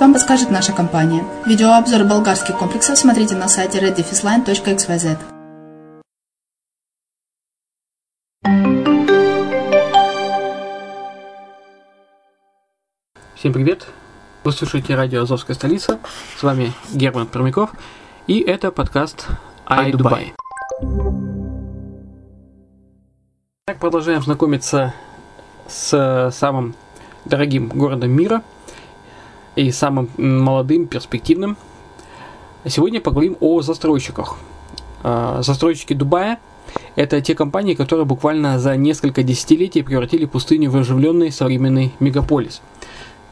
вам подскажет наша компания. Видеообзор болгарских комплексов смотрите на сайте reddefisline.xyz. Всем привет! Вы слушаете радио «Азовская столица». С вами Герман Пермяков. И это подкаст «Ай Дубай». Итак, продолжаем знакомиться с самым дорогим городом мира и самым молодым, перспективным. Сегодня поговорим о застройщиках. А, застройщики Дубая – это те компании, которые буквально за несколько десятилетий превратили пустыню в оживленный современный мегаполис.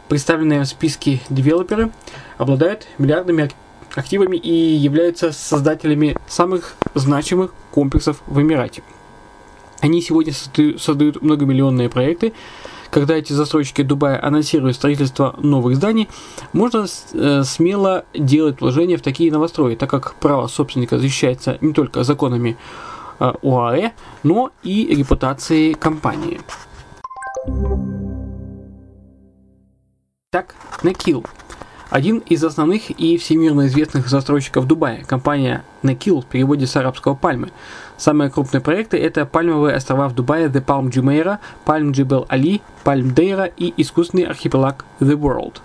Представленные в списке девелоперы обладают миллиардными активами и являются создателями самых значимых комплексов в Эмирате – они сегодня создают многомиллионные проекты. Когда эти застройщики Дубая анонсируют строительство новых зданий, можно э, смело делать вложения в такие новострои, так как право собственника защищается не только законами э, ОАЭ, но и репутацией компании. Так, Некил один из основных и всемирно известных застройщиков Дубая, компания Nekil в переводе с арабского пальмы. Самые крупные проекты это пальмовые острова в Дубае The Palm Jumeirah, Palm Jebel Ali, Palm Deira и искусственный архипелаг The World.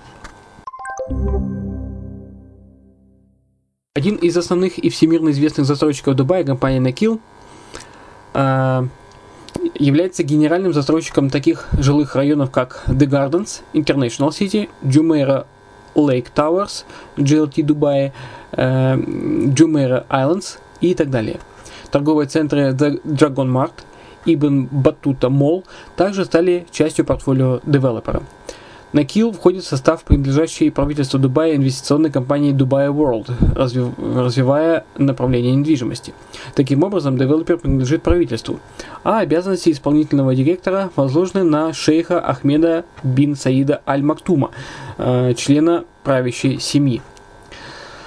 Один из основных и всемирно известных застройщиков Дубая, компания Nekil, э, является генеральным застройщиком таких жилых районов, как The Gardens, International City, Jumeirah Lake Towers, GLT э, Jumeirah Islands и так далее. Торговые центры Dragon Mart, Ibn Battuta Mall также стали частью портфолио девелопера. Накил входит в состав принадлежащей правительству Дубая инвестиционной компании Dubai World, развивая направление недвижимости. Таким образом, девелопер принадлежит правительству, а обязанности исполнительного директора возложены на шейха Ахмеда бин Саида Аль-Мактума, э, члена правящей семьи.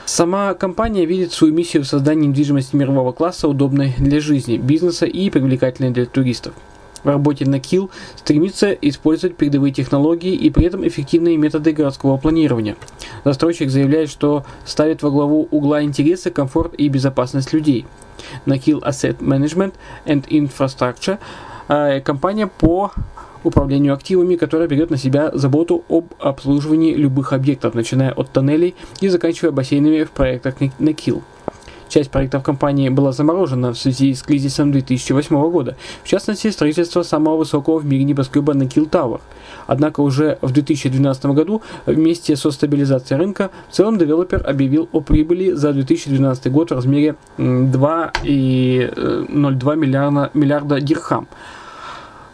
Сама компания видит свою миссию в создании недвижимости мирового класса, удобной для жизни, бизнеса и привлекательной для туристов в работе на Kill стремится использовать передовые технологии и при этом эффективные методы городского планирования. Застройщик заявляет, что ставит во главу угла интересы, комфорт и безопасность людей. На Kill Asset Management and Infrastructure э, компания по управлению активами, которая берет на себя заботу об обслуживании любых объектов, начиная от тоннелей и заканчивая бассейнами в проектах на Kill. Часть проектов компании была заморожена в связи с кризисом 2008 года, в частности, строительство самого высокого в мире небоскреба на Kill Tower. Однако уже в 2012 году вместе со стабилизацией рынка в целом девелопер объявил о прибыли за 2012 год в размере 2,02 э, миллиарда, миллиарда дирхам.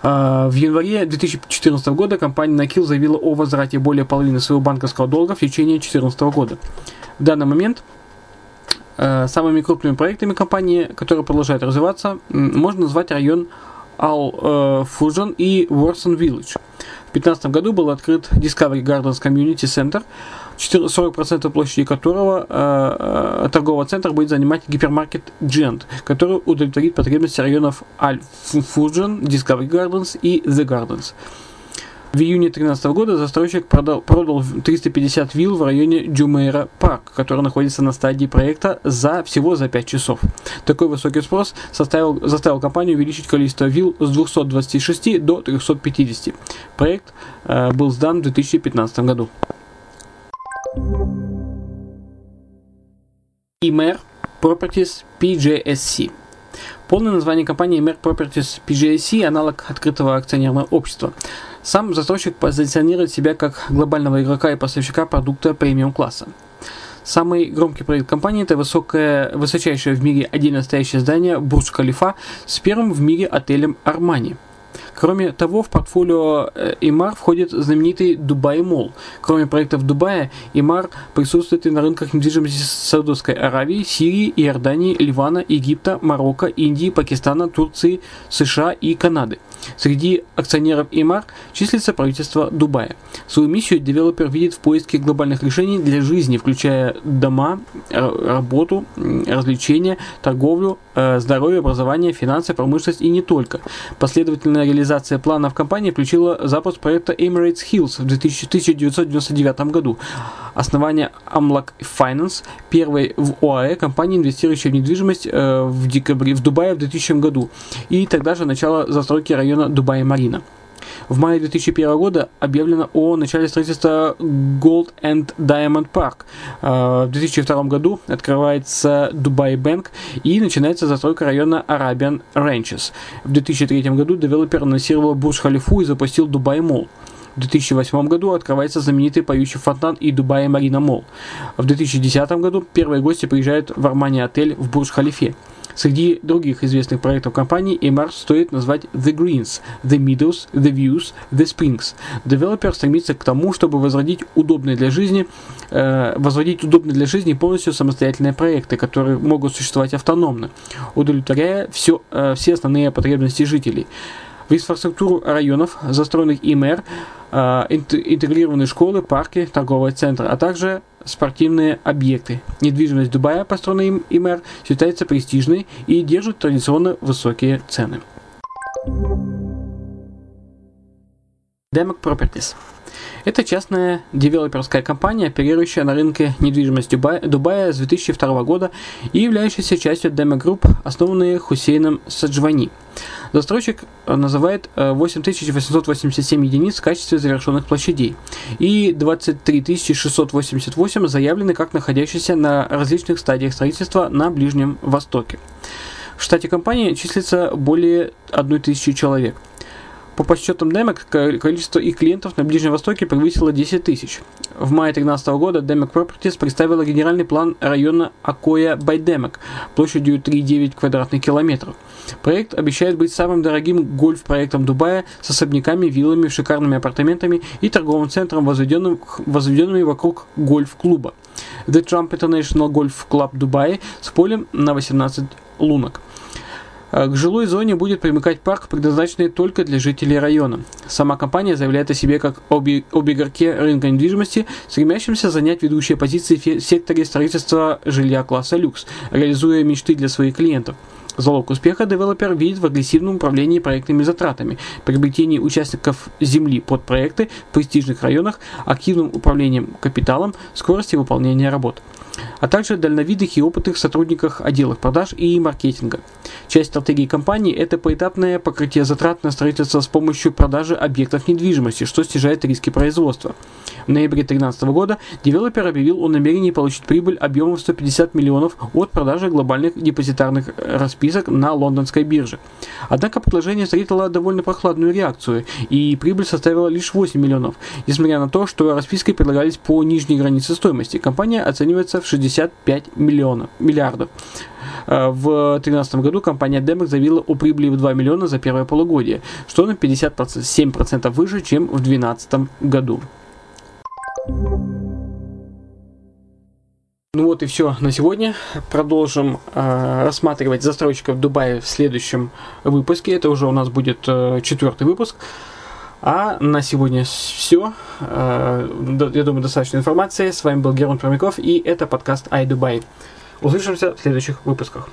А, в январе 2014 года компания Накил заявила о возврате более половины своего банковского долга в течение 2014 года. В данный момент самыми крупными проектами компании, которые продолжают развиваться, можно назвать район Al Fusion и Warson Village. В 2015 году был открыт Discovery Gardens Community Center, 40% площади которого э, э, торгового центра будет занимать гипермаркет Giant, который удовлетворит потребности районов Fusion, Discovery Gardens и The Gardens. В июне 2013 года застройщик продал, продал 350 вилл в районе Джумейра Парк, который находится на стадии проекта за всего за 5 часов. Такой высокий спрос составил, заставил компанию увеличить количество вилл с 226 до 350. Проект э, был сдан в 2015 году. Imer Properties PJSC Полное название компании Mer Properties PJSC – аналог открытого акционерного общества. Сам застройщик позиционирует себя как глобального игрока и поставщика продукта премиум-класса. Самый громкий проект компании – это высокое, высочайшее в мире отдельно стоящее здание Бурдж Халифа с первым в мире отелем Армани – Кроме того, в портфолио э, Имар входит знаменитый Дубай Мол. Кроме проектов Дубая, Имар присутствует и на рынках недвижимости Саудовской Аравии, Сирии, Иордании, Ливана, Египта, Марокко, Индии, Пакистана, Турции, США и Канады. Среди акционеров Имар числится правительство Дубая. Свою миссию девелопер видит в поиске глобальных решений для жизни, включая дома, работу, развлечения, торговлю, э, здоровье, образование, финансы, промышленность и не только. Последовательная реализация планов компании включила запуск проекта Emirates Hills в 1999 году. Основание Amlak Finance, первой в ОАЭ компании, инвестирующей в недвижимость э, в декабре в Дубае в 2000 году. И тогда же начало застройки района Дубай-Марина. В мае 2001 года объявлено о начале строительства Gold and Diamond Park. Э, в 2002 году открывается Dubai Bank и начинается застройка района Arabian Ranches. В 2003 году девелопер анонсировал Бурж Халифу и запустил Dubai Mall. В 2008 году открывается знаменитый поющий фонтан и Dubai Marina Mall. В 2010 году первые гости приезжают в Армани отель в Бурж-Халифе. Среди других известных проектов компании Emaar стоит назвать The Greens, The Meadows, The Views, The Springs. Девелопер стремится к тому, чтобы возродить удобные для жизни, э, возводить удобные для жизни полностью самостоятельные проекты, которые могут существовать автономно, удовлетворяя все, э, все основные потребности жителей. В инфраструктуру районов, застроенных Emaar, а, интегрированы школы, парки, торговые центры, а также спортивные объекты. Недвижимость Дубая, построенная им Emaar, считается престижной и держит традиционно высокие цены. Demac Properties это частная девелоперская компания, оперирующая на рынке недвижимости Дубая, Дубая с 2002 года и являющаяся частью Demo Group, основанной Хусейном Саджвани. Застройщик называет 8887 э, единиц в качестве завершенных площадей и 23 688 заявлены как находящиеся на различных стадиях строительства на Ближнем Востоке. В штате компании числится более 1000 человек – по подсчетам Демек, количество их клиентов на Ближнем Востоке превысило 10 тысяч. В мае 2013 года Демек Properties представила генеральный план района Акоя Байдемек площадью 3,9 квадратных километров. Проект обещает быть самым дорогим гольф-проектом Дубая с особняками, виллами, шикарными апартаментами и торговым центром, возведенным, возведенными вокруг гольф-клуба. The Trump International Golf Club Dubai с полем на 18 лунок. Э, к жилой зоне будет примыкать парк, предназначенный только для жителей района. Сама компания заявляет о себе как об игроке рынка недвижимости, стремящемся занять ведущие позиции в секторе строительства жилья класса люкс, реализуя мечты для своих клиентов. Залог успеха девелопер видит в агрессивном управлении проектными затратами, приобретении участников земли под проекты в престижных районах, активным управлением капиталом, скорости выполнения работ а также дальновидных и опытных сотрудниках отделов продаж и маркетинга. Часть стратегии компании – это поэтапное покрытие затрат на строительство с помощью продажи объектов недвижимости, что снижает риски производства. В ноябре 2013 года девелопер объявил о намерении получить прибыль объемом 150 миллионов от продажи глобальных депозитарных расписок на лондонской бирже. Однако предложение встретило довольно прохладную реакцию, и прибыль составила лишь 8 миллионов. Несмотря на то, что расписки предлагались по нижней границе стоимости, компания оценивается в 65 миллионов, миллиардов. Э, в 2013 году компания Demec заявила о прибыли в 2 миллиона за первое полугодие, что на 57% выше, чем в 2012 году. Ну вот и все на сегодня. Продолжим э, рассматривать застройщиков Дубая в следующем выпуске. Это уже у нас будет э, четвертый выпуск. А на сегодня все. Э, я думаю, достаточно информации. С вами был Герман Промяков, и это подкаст iDubai. Услышимся в следующих выпусках.